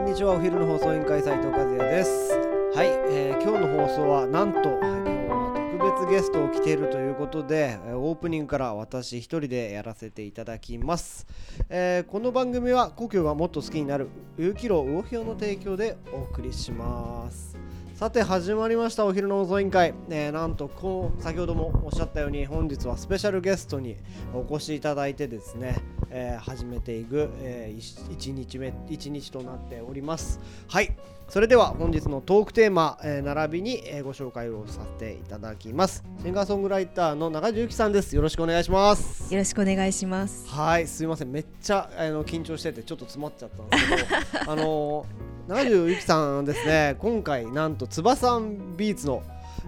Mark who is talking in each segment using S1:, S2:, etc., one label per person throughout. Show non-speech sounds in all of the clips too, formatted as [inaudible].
S1: こんにちはお昼の放送委員会斉藤和也です。はい、えー今日の放送はなんと今日は特別ゲストを来ているということでオープニングから私一人でやらせていただきます、えーこの番組は故郷がもっと好きになる有機楼魚評の提供でお送りします。さて始まりましたお昼の放送委員会、えーなんとこう先ほどもおっしゃったように本日はスペシャルゲストにお越しいただいてですね、えー始めていく、え1日目1日となっております。はい。それでは本日のトークテーマ、えー並びに、えーご紹介をさせていただきます。シンガーソングライターの中地由紀さんです。よろしくお願いします。
S2: よろしくお願いします。
S1: はい。すいません。めっちゃあの緊張しててちょっと詰まっちゃったんですけど [laughs] あの中地由紀さんですね。今回なんと翼ビーツの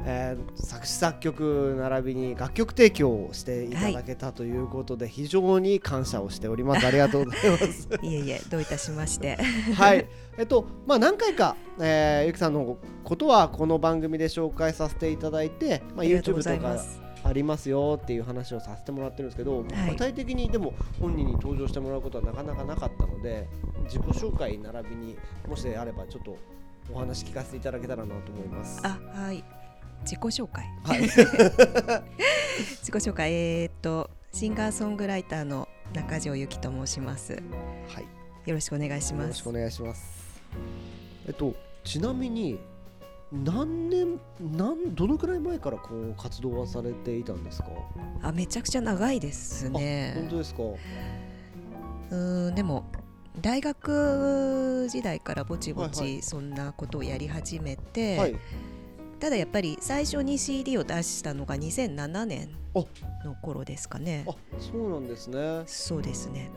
S1: えー作詞作曲並びに楽曲提供をしていただけたということで、非常に感謝をしておりますありがとうございます [laughs]
S2: いえいえ、どういたしまして。
S1: はいえっとまあ何回か、えーゆきさんのことはこの番組で紹介させていただいて、まあ、YouTube とか。ありますよっていう話をさせてもらってるんですけど、具体的にでも本人に登場してもらうことはなかなかなかったので自己紹介並びにもしあればちょっとお話聞かせていただけたらなと思います。
S2: あ、はい。自己紹介。
S1: はい、[laughs]
S2: 自己紹介。えーっと、シンガーソングライターの中条由紀と申します。
S1: はい
S2: よろしくお願いします
S1: よろしくお。願いします。えっとちなみに何年なんどのくらい前からこう活動はされていたんですか？
S2: あ、めちゃくちゃ長いです
S1: あ本
S2: ね。
S1: 当ですか？
S2: うーん、でも。大学時代からぼちぼ
S1: はいは
S2: ちそんなことをやり始めて、
S1: はい。
S2: ただやっぱり最初に CD を出したのが2007年
S1: あ
S2: の頃ですかね
S1: あそうなんですね。
S2: そうですね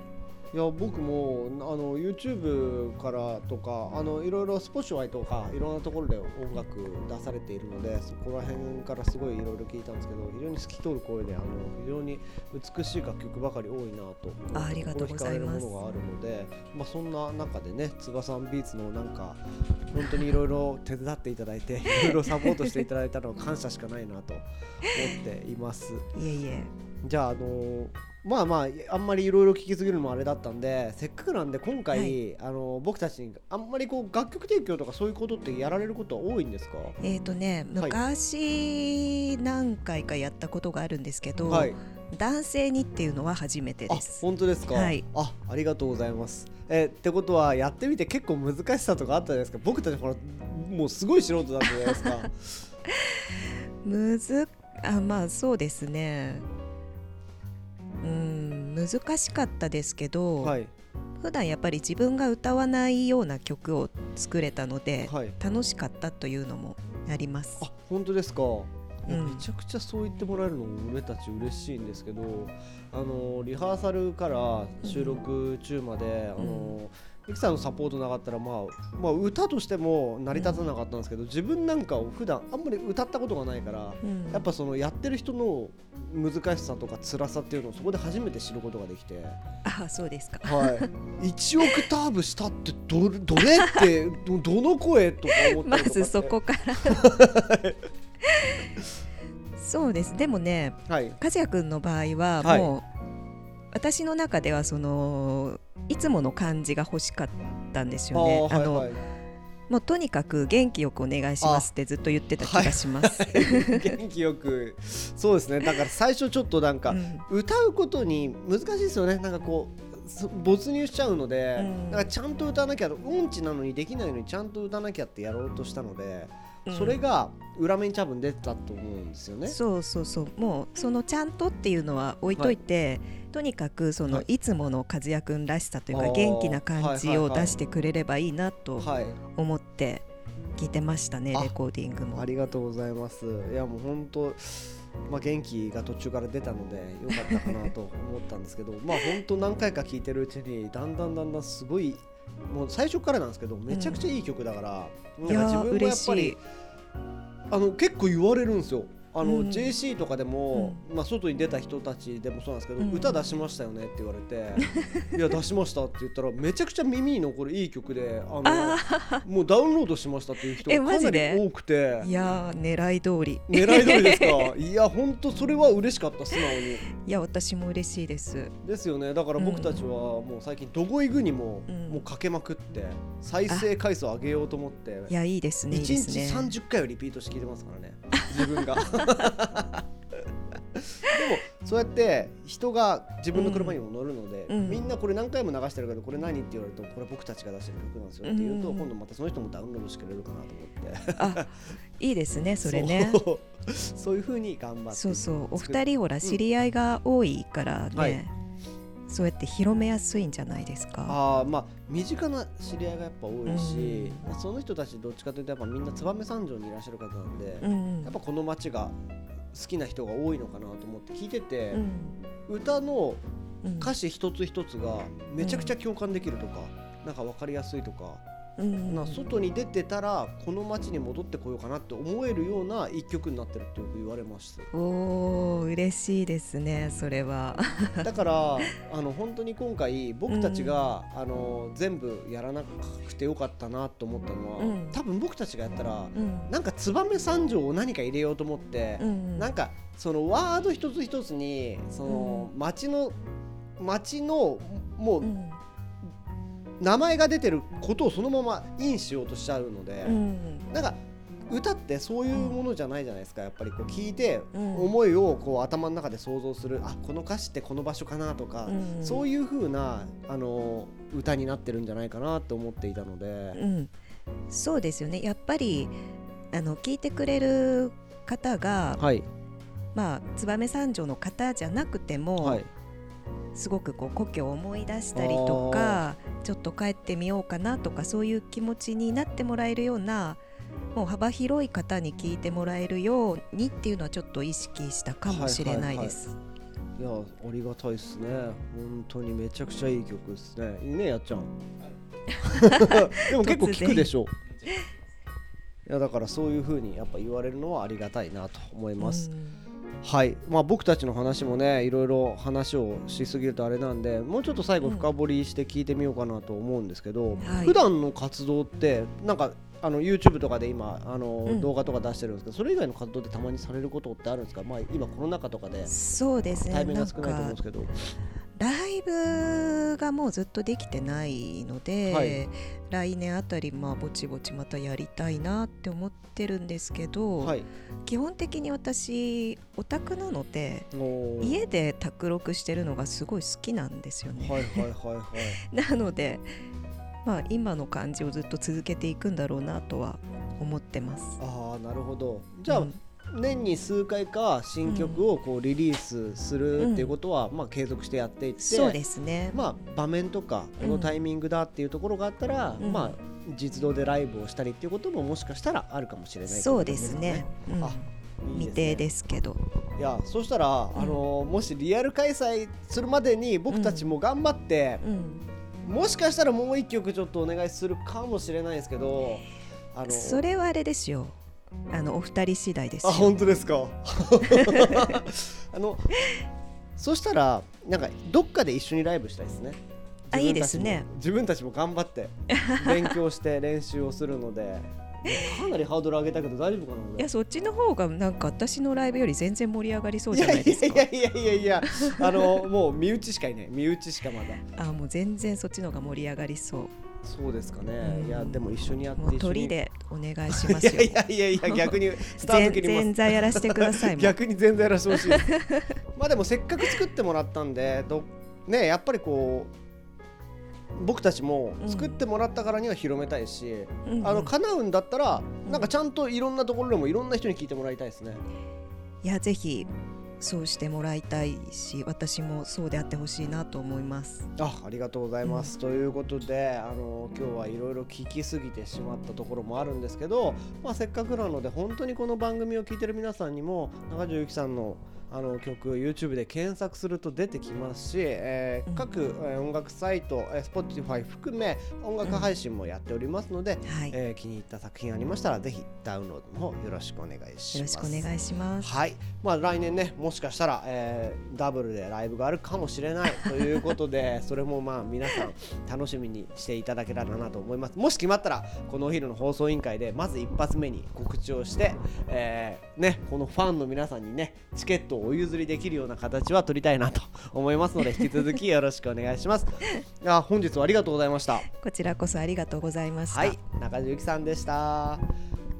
S1: いや僕もあの YouTube からとかあのいろいろ Spotify とかいろんなところで音楽出されているのでそこら辺からすごいいろいろ聞いたんですけど非常に透き通る声であの非常に美しい楽曲ばかり多いなと。
S2: あありがとうござい
S1: ものがあるので、まあ、そんな中でね翼ビーツのなんか本当にいろいろ手伝っていただいて [laughs] いろいろサポートしていただいたのは感謝しかないなと思っています。
S2: いえいえ。
S1: じゃあ、あのーまあまああんまりいろいろ聞きすぎるのもあれだったんでせっかくなんで今回、
S2: はい。
S1: あのー僕たちにあんまりこう楽曲提供とかそういうことってやられることは多いんですか？
S2: えーとね、
S1: はい。
S2: 昔何回かやったことがあるんですけど、
S1: はい。
S2: 男性にっていうのは初めて
S1: あ
S2: です。
S1: 本当ですか、
S2: はい。
S1: あありがとうございます。えってことはやってみて結構難しさとかあったじゃないですか？僕たちほらもうすごい素人だったじゃないですか。[laughs]
S2: むずあまあそうですね。うん難しかったですけど、
S1: はい。
S2: 普段やっぱり自分が歌わないような曲を作れたので、
S1: はい。
S2: 楽しかったというのもあります。
S1: あ本当ですか、めちゃくちゃそう言ってもらえるのも俺たち嬉しいんですけどあのリハーサルから収録中まで、あのミキさんのサポートなかったら、まあ、まあ歌としても成り立たなかったんですけど、自分なんかを普段あんまり歌ったことがないから、
S2: うん。
S1: やっぱそのやってる人の難しさとか辛さっていうのをそこで初めて知ることができて、
S2: あそうですか。
S1: はい、1オクターブ下ってどれどれってどどの声とか思った
S2: まずそこから。そうです。でもね
S1: はい。
S2: 和也君の場合は
S1: はい。
S2: もう、私の中ではそのいつもの感じが欲しかったんですよね。あ
S1: はいはい。
S2: もうとにかく元気よくお願いしますってずっと言ってた気がします。[laughs]
S1: 元気よく。そうですね。だから最初ちょっとなんか、
S2: うん。
S1: 歌うことに難しいですよね。なんかこうそ没入しちゃうので、
S2: うん。
S1: なんかちゃんと歌わなきゃ音痴なのにできないのにちゃんと歌わなきゃってやろうとしたので、
S2: うん
S1: それが裏面に多分出てたと思うんですよね。
S2: そうそうそうもうそのちゃんとっていうのは置いといて、とにかくその、
S1: はい
S2: い、つもの和也君らしさというか元気な感じを
S1: はいはいはい
S2: 出してくれればいいなと
S1: はい、
S2: 思って聞いてましたね、
S1: あ
S2: レコーディングも
S1: あ。りがとうございます。いやもう本当まあ元気が途中から出たのでよかったかなと思ったんですけど、[laughs] まあ本当何回か聴いてるうちにだんだんだんだんすごいもう最初からなんですけどめちゃくちゃいい曲だから、
S2: いやー
S1: なんか自分もやっぱり。あの結構言われるんですよ。あの、
S2: うん。
S1: JC とかでも、まあ、外に出た人たちでもそうなんですけど、
S2: うん。
S1: 歌出しましたよねって言われて「[laughs] いや出しました」って言ったらめちゃくちゃ耳に残るいい曲であの
S2: あ
S1: もうダウンロードしましたっていう人
S2: え
S1: がかなり多くて。
S2: いやー狙い通り。
S1: 狙い通りですか？[laughs] いや本当それは嬉しかった素直に。
S2: いや私も嬉しいです。
S1: ですよね。だから僕たちはもう最近どこ行くにも、
S2: うん。
S1: もうかけまくって再生回数を上げようと思って
S2: いやいいですねいい
S1: 1
S2: です
S1: 日
S2: ね
S1: 30回をリピートして聞いてますからね自分が。でもそうやって人が自分の車にも乗るので、
S2: うん。
S1: みんなこれ何回も流してるけどこれ何って言われるとこれ僕たちが出してる曲なんですよって言うと、
S2: うん。
S1: 今度またその人もダウンロードしてくれるかなと思って。
S2: あいいですねそれね。
S1: そう。そういうふうに頑張って
S2: そうそう。お
S1: 作
S2: 二人ほら知り合いが多いからね、
S1: はい
S2: そうやって広めやすいんじゃないですか？
S1: あーまあ身近な知り合いがやっぱ多いし、
S2: うん。
S1: まあその人たちどっちかというとやっぱみんな燕三条にいらっしゃる方なんで、
S2: うん
S1: やっぱこの街が好きな人が多いのかなと思って聞いてて
S2: う、ん。
S1: 歌の
S2: うん
S1: 歌詞一つ一つがめちゃくちゃ共感できるとか、なんか分かりやすいとか、
S2: うん
S1: な外に出てたらこの街に戻ってこようかなって思えるような一曲になってるってよく言われます。
S2: おー嬉しいですねそれは。
S1: だからあの本当に今回僕たちが、あの全部やらなくてよかったなと思ったのは、
S2: うん。
S1: 多分僕たちがやったら、
S2: うん。
S1: なんか燕三条を何か入れようと思って、
S2: うん
S1: なんかそのワード一つ一つにその街の街のもう
S2: うん
S1: 名前が出てることをそのままインしようとしちゃうので、
S2: うん。
S1: なんか歌ってそういうものじゃないじゃないですかやっぱりこう聞いて
S2: うん。
S1: 思いをこう頭の中で想像するあこの歌詞ってこの場所かなとか、
S2: うん。
S1: そういう風なあの歌になってるんじゃないかなと思っていたので、
S2: うん、そうですよね。やっぱりあの聞いてくれる方が、
S1: はい。
S2: まあ燕三条の方じゃなくても、
S1: はい
S2: すごくこう故郷を思い出したりとかちょっと帰ってみようかなとかそういう気持ちになってもらえるようなもう幅広い方に聞いてもらえるようにっていうのはちょっと意識したかもしれないです。
S1: いやありがたいですね。本当にめちゃくちゃいい曲ですね。いいねやっちゃん。[laughs] でも結構聞くでしょ。いやだからそういう風にやっぱ言われるのはありがたいなと思います、
S2: うん
S1: はい。まあ僕たちの話もねいろいろ話をしすぎるとあれなんでもうちょっと最後深掘りして聞いてみようかなと思うんですけど、
S2: はい。
S1: 普段の活動ってなんかあの YouTube とかで今あの、
S2: うん。
S1: 動画とか出してるんですけどそれ以外の活動ってたまにされることってあるんですか、まあ、今コロナ禍とかで
S2: そうですね。
S1: 対面が少ないと思うんで
S2: か
S1: すけど
S2: ライブがもうずっとできてないので、
S1: はい。
S2: 来年あたりまあぼちぼちまたやりたいなって思ってるんですけど、
S1: はい。
S2: 基本的に私オタクなので家で卓録してるのがすごい好きなんですよね。
S1: はいはいはいはい。[laughs]
S2: なので、まあ、今の感じをずっと続けていくんだろうなとは思ってます。
S1: ああなるほど。じゃあ、
S2: うん
S1: 年に数回か新曲をこうリリースするっていうことは、まあ継続してやっていって
S2: そうですね、
S1: まあ場面とかこのタイミングだっていうところがあったら、
S2: うん。
S1: まあ実動でライブをしたりっていうことももしかしたらあるかもしれない
S2: そうですね。うん。
S1: あいい
S2: 未定ですすけど。
S1: ねいやそしたら、あのもしリアル開催するまでに僕たちも頑張って、
S2: うん、
S1: もしかしたらもう一曲ちょっとお願いするかもしれないですけどあの
S2: それはあれですよ。あのお二人次第です
S1: あ
S2: よ。
S1: 本当ですか。[laughs] あのそしたらなんかどっかで一緒にライブしたいですね。
S2: あいいですね。
S1: 自分たちも頑張って [laughs] 勉強して練習をするので。かなりハードル上げたけど大丈夫かな俺
S2: いやそっちの方がなんか私のライブより全然盛り上がりそう
S1: い
S2: じゃないですか。
S1: やいやいやいやいや。あのもう身内しかいない。身内しかまだ。
S2: あもう全然そっちの方が盛り上がりそう。
S1: そうですかね、
S2: うん。
S1: いやでも一緒にやって一
S2: 鳥でお願いしますよ。
S1: いやいやいや [laughs] 逆にスター
S2: 全
S1: ト切ります。
S2: 全然やらせてください。
S1: 逆に全然やらせてほしい。まあでもせっかく作ってもらったんでどねやっぱりこう僕たちも作ってもらったからには広めたいし、
S2: うんうん。
S1: あの叶うんだったら
S2: うん
S1: なんかちゃんといろんなところでもいろんな人に聞いてもらいたいですね。
S2: いやぜひそうしてもらいたいし私もそうであってほしいなと思います。
S1: あありがとうございます、ということであの今日はいろいろ聞きすぎてしまったところもあるんですけど、まあ、せっかくなので本当にこの番組を聞いてる皆さんにも中条ゆきさんのあの曲 YouTube で検索すると出てきますし、えー、各、えー、音楽サイト、えー、Spotify 含め音楽配信もやっておりますので、うんはい、えー、気に入った作品ありましたらぜひダウンロードの方よろしくお願いします。よろしくお願いします。はい、まあ来年ねもしかしたら、えー、ダブルでライブがあるかもしれない [laughs] ということでそれもまあ皆さん楽しみにしていただけたらなと思います。もし決まったらこのお昼の放送委員会でまず一発目に告知をして、えー、ねこのファンの皆さんにねチケットをお譲りできるような形は取りたいなと思いますので [laughs] 引き続きよろしくお願いします。あ本日はありがとうございました。
S2: こちらこそありがとうございました。
S1: はい中地由紀さんでした。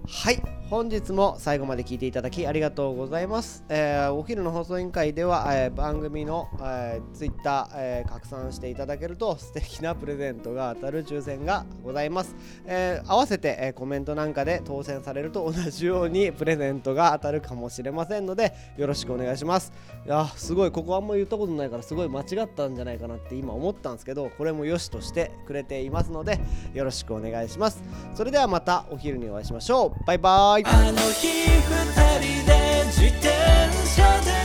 S1: はい本日も最後まで聞いていただきありがとうございます、えー、お昼の放送委員会では、えー、番組の、えー、ツイッター、えー、拡散していただけると素敵なプレゼントが当たる抽選がございます、えー、合わせて、えー、コメントなんかで当選されると同じようにプレゼントが当たるかもしれませんのでよろしくお願いします。いやすごいここあんま言ったことないからすごい間違ったんじゃないかなって今思ったんですけどこれもよしとしてくれていますのでよろしくお願いします。それではまたお昼にお会いしましょう。バイバイ。あの日二人で自転車で